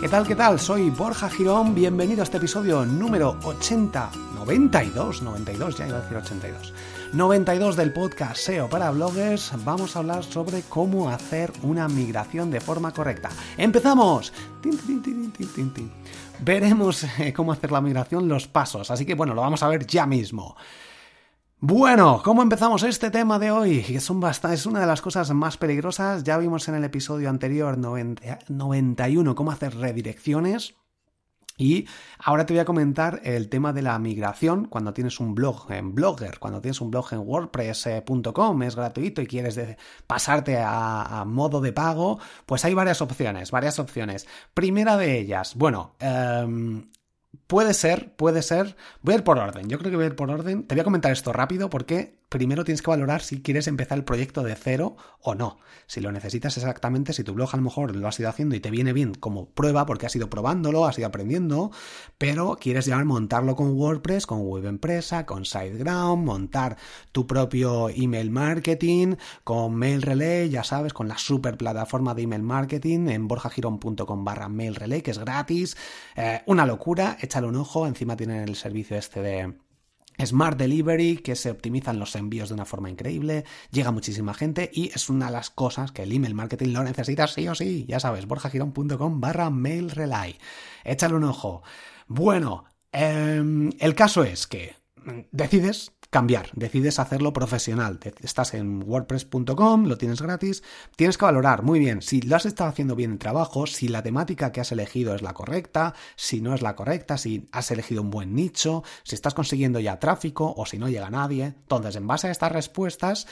¿qué tal? ¿Qué tal? Soy Borja Girón, bienvenido a este episodio número 80, 92, 92, ya iba a decir 82. 92 del podcast SEO para bloggers, vamos a hablar sobre cómo hacer una migración de forma correcta. ¡Empezamos! Veremos eh, cómo hacer la migración, los pasos, así que bueno, lo vamos a ver ya mismo. Bueno, ¿cómo empezamos este tema de hoy? Es, un es una de las cosas más peligrosas. Ya vimos en el episodio anterior 91 cómo hacer redirecciones. Y ahora te voy a comentar el tema de la migración cuando tienes un blog en Blogger, cuando tienes un blog en WordPress.com, es gratuito y quieres pasarte a, modo de pago, pues hay varias opciones, varias opciones. Primera de ellas, bueno, eh, Puede ser, puede ser. Voy a ir por orden. Yo creo que voy a ir por orden. Te voy a comentar esto rápido porque primero tienes que valorar si quieres empezar el proyecto de cero o no. Si lo necesitas exactamente, si tu blog a lo mejor lo has ido haciendo y te viene bien como prueba porque has ido probándolo, has ido aprendiendo, pero quieres ya montarlo con WordPress, con web empresa, con SiteGround, montar tu propio email marketing, con Mail Relay, ya sabes, con la super plataforma de email marketing en borjagiron.com barra mail relay, que es gratis. Eh, una locura, échale un ojo, encima tienen el servicio este de Smart Delivery, que se optimizan los envíos de una forma increíble, llega muchísima gente y es una de las cosas que el email marketing lo necesita sí o sí. Ya sabes, borjagirón.com barra mail relay. Échale un ojo. Bueno, em, el caso es que decides cambiar, decides hacerlo profesional. Estás en wordpress.com, lo tienes gratis, tienes que valorar muy bien si lo has estado haciendo bien el trabajo, si la temática que has elegido es la correcta, si no es la correcta, si has elegido un buen nicho, si estás consiguiendo ya tráfico o si no llega nadie. Entonces, en base a estas respuestas,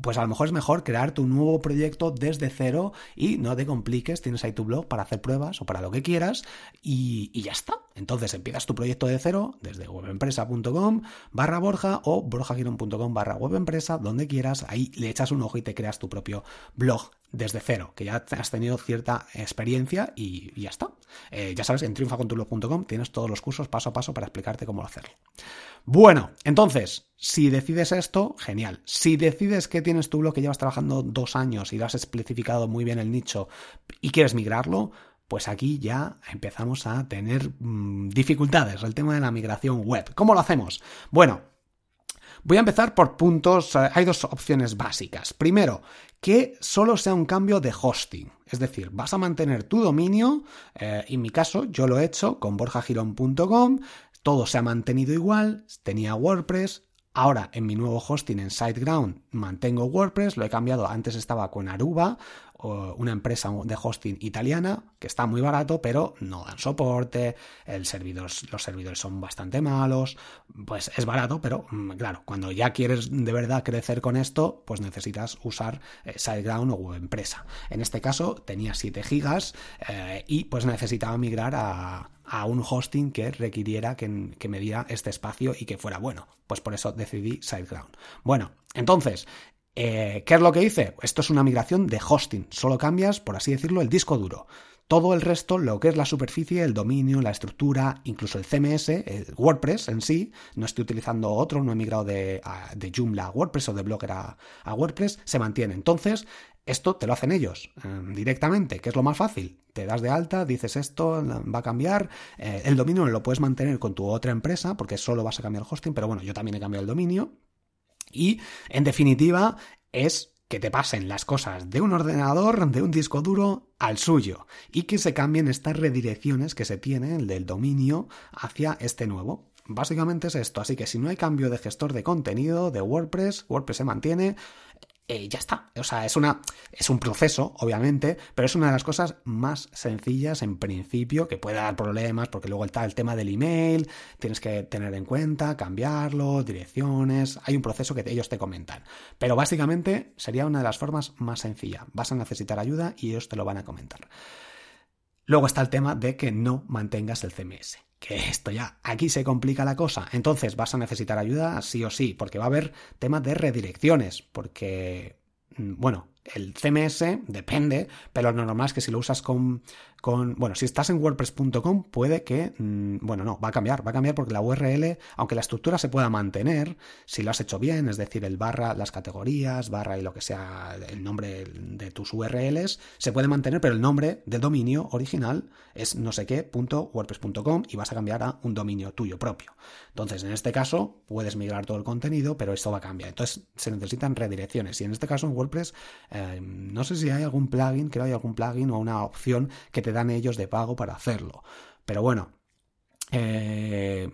pues a lo mejor es mejor crear tu nuevo proyecto desde cero y no te compliques, tienes ahí tu blog para hacer pruebas o para lo que quieras y, ya está. Entonces empiezas tu proyecto de cero desde webempresa.com barra borja o borjagiron.com barra webempresa, donde quieras, ahí le echas un ojo y te creas tu propio blog desde cero, que ya has tenido cierta experiencia y, ya está. Eh, ya sabes, en triunfacontublog.com tienes todos los cursos paso a paso para explicarte cómo hacerlo. Bueno, entonces, si decides esto, genial. Si decides que tienes tu blog que llevas trabajando dos años y lo has especificado muy bien el nicho y quieres migrarlo, pues aquí ya empezamos a tener mm, dificultades, el tema de la migración web. ¿Cómo lo hacemos? Bueno, Voy a empezar por puntos, eh, hay dos opciones básicas. Primero, que solo sea un cambio de hosting. Es decir, vas a mantener tu dominio, eh, en mi caso yo lo he hecho con borjagirón.com, todo se ha mantenido igual, tenía WordPress, Ahora en mi nuevo hosting en SiteGround mantengo WordPress, lo he cambiado, antes estaba con Aruba, una empresa de hosting italiana que está muy barato, pero no dan soporte, los servidores son bastante malos, pues es barato, pero mm, claro, cuando ya quieres de verdad crecer con esto, pues necesitas usar eh, SiteGround o empresa. En este caso tenía 7 gigas eh, y pues necesitaba migrar a, un hosting que requiriera que, que, me diera este espacio y que fuera bueno. Pues por eso decidí SiteGround. Bueno, entonces, eh, ¿Qué es lo que hice? Esto es una migración de hosting, solo cambias, por así decirlo, el disco duro. Todo el resto, lo que es la superficie, el dominio, la estructura, incluso el CMS, el WordPress en sí, no estoy utilizando otro, no he migrado de, Joomla a WordPress o de Blogger a, WordPress, se mantiene. Entonces, esto te lo hacen ellos eh, directamente, que es lo más fácil. Te das de alta, dices esto, va a cambiar. Eh, el dominio lo puedes mantener con tu otra empresa, porque solo vas a cambiar el hosting, pero bueno, yo también he cambiado el dominio. Y, en definitiva, es que te pasen las cosas de un ordenador, de un disco duro, al suyo, y que se cambien estas redirecciones que se tienen del dominio hacia este nuevo. Básicamente es esto, así que si no hay cambio de gestor de contenido de WordPress, WordPress se mantiene, eh, ya está. O sea, es, una, es un proceso, obviamente, pero es una de las cosas más sencillas en principio, que puede dar problemas, porque luego está el tema del email, tienes que tener en cuenta, cambiarlo, direcciones, hay un proceso que ellos te comentan. Pero básicamente sería una de las formas más sencillas. Vas a necesitar ayuda y ellos te lo van a comentar. Luego está el tema de que no mantengas el CMS que esto ya, aquí se complica la cosa. Entonces vas a necesitar ayuda sí o sí, porque va a haber temas de redirecciones, porque, mm, bueno, el CMS depende, pero lo normal es que si lo usas con, con bueno, si estás en wordpress.com puede que, mm, bueno, no, va a cambiar, va a cambiar porque la URL, aunque la estructura se pueda mantener, si lo has hecho bien, es decir, el barra, las categorías, barra y lo que sea, el nombre de tus URLs, se puede mantener, pero el nombre del dominio original es no sé qué, punto, wordpress.com y vas a cambiar a un dominio tuyo propio. Entonces, en este caso, puedes migrar todo el contenido, pero esto va a cambiar. Entonces, se necesitan redirecciones y en este caso en WordPress eh, no sé si hay algún plugin, creo que hay algún plugin o una opción que te dan ellos de pago para hacerlo. Pero bueno, eh,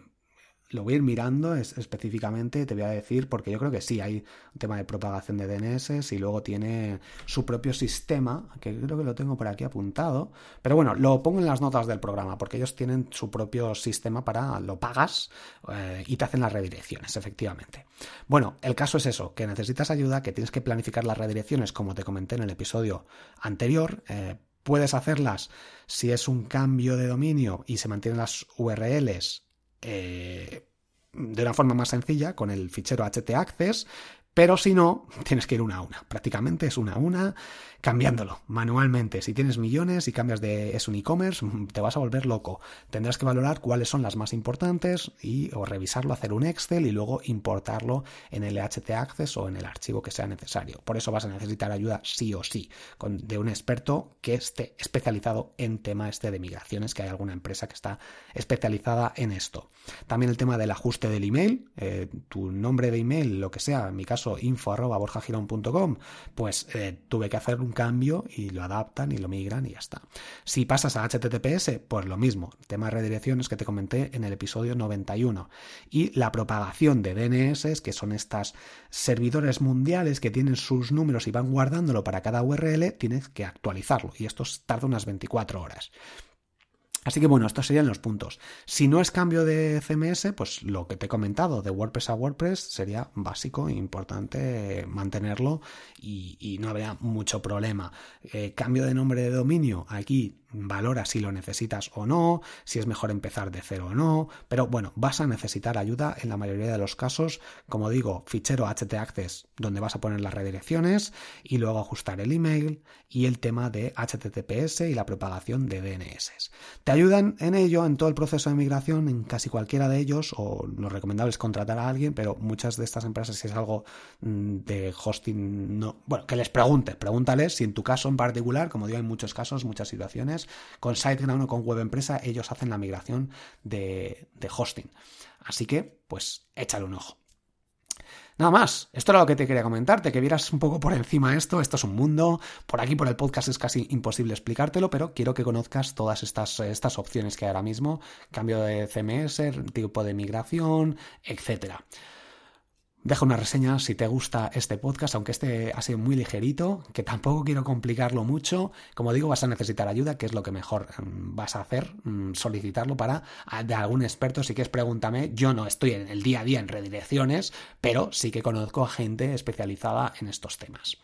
lo voy a ir mirando específicamente, te voy a decir, porque yo creo que sí, hay un tema de propagación de DNS y luego tiene su propio sistema, que creo que lo tengo por aquí apuntado, pero bueno, lo pongo en las notas del programa, porque ellos tienen su propio sistema para, lo pagas eh, y te hacen las redirecciones, efectivamente. Bueno, el caso es eso, que necesitas ayuda, que tienes que planificar las redirecciones, como te comenté en el episodio anterior, eh, puedes hacerlas si es un cambio de dominio y se mantienen las URLs eh, de una forma más sencilla con el fichero htaccess, pero si no, tienes que ir una a una. Prácticamente es una a una cambiándolo manualmente. Si tienes millones y cambias de es un e-commerce, mm, te vas a volver loco. Tendrás que valorar cuáles son las más importantes y o revisarlo, hacer un Excel y luego importarlo en el htaccess o en el archivo que sea necesario. Por eso vas a necesitar ayuda sí o sí de un experto que esté especializado en tema este de migraciones, que hay alguna empresa que está especializada en esto. También el tema del ajuste del email, eh, tu nombre de email, lo que sea, en mi caso info arroba pues eh, tuve que hacer un cambio y lo adaptan y lo migran y ya está. Si pasas a HTTPS, pues lo mismo, tema de redirecciones que te comenté en el episodio 91. Y la propagación de DNS, que son estas servidores mundiales que tienen sus números y van guardándolo para cada URL, tienes que actualizarlo y esto tarda unas 24 horas. Así que bueno, estos serían los puntos. Si no es cambio de CMS, pues lo que te he comentado, de WordPress a WordPress, sería básico importante mantenerlo y, no habría mucho problema. Eh, cambio de nombre de dominio, aquí valora si lo necesitas o no, si es mejor empezar de cero o no, pero bueno, vas a necesitar ayuda en la mayoría de los casos, como digo, fichero htaccess donde vas a poner las redirecciones y luego ajustar el email y el tema de HTTPS y la propagación de DNS. Te ayudan en ello en todo el proceso de migración, en casi cualquiera de ellos, o lo recomendable es contratar a alguien, pero muchas de estas empresas si es algo mm, de hosting, no, bueno, que les preguntes, pregúntales si en tu caso en particular, como digo, hay muchos casos, muchas situaciones, con SiteGround o con Web Empresa, ellos hacen la migración de, hosting. Así que, pues, échale un ojo. Nada más, esto era lo que te quería comentarte, que vieras un poco por encima esto, esto es un mundo, por aquí por el podcast es casi imposible explicártelo, pero quiero que conozcas todas estas, estas opciones que hay ahora mismo, cambio de CMS, tipo de migración, etcétera. Deja una reseña si te gusta este podcast, aunque este ha sido muy ligerito, que tampoco quiero complicarlo mucho. Como digo, vas a necesitar ayuda, que es lo que mejor mm, vas a hacer, mm, solicitarlo para de algún experto. Si quieres, pregúntame. Yo no estoy en el día a día en redirecciones, pero sí que conozco a gente especializada en estos temas.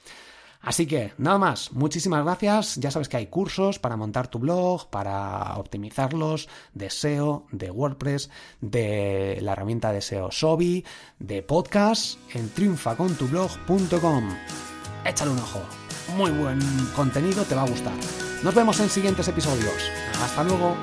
Así que nada más, muchísimas gracias. Ya sabes que hay cursos para montar tu blog, para optimizarlos, de SEO, de WordPress, de la herramienta de SEO Sobi, de podcast en triunfacontublog.com. Échale un ojo. Muy buen contenido, te va a gustar. Nos vemos en siguientes episodios. Hasta luego.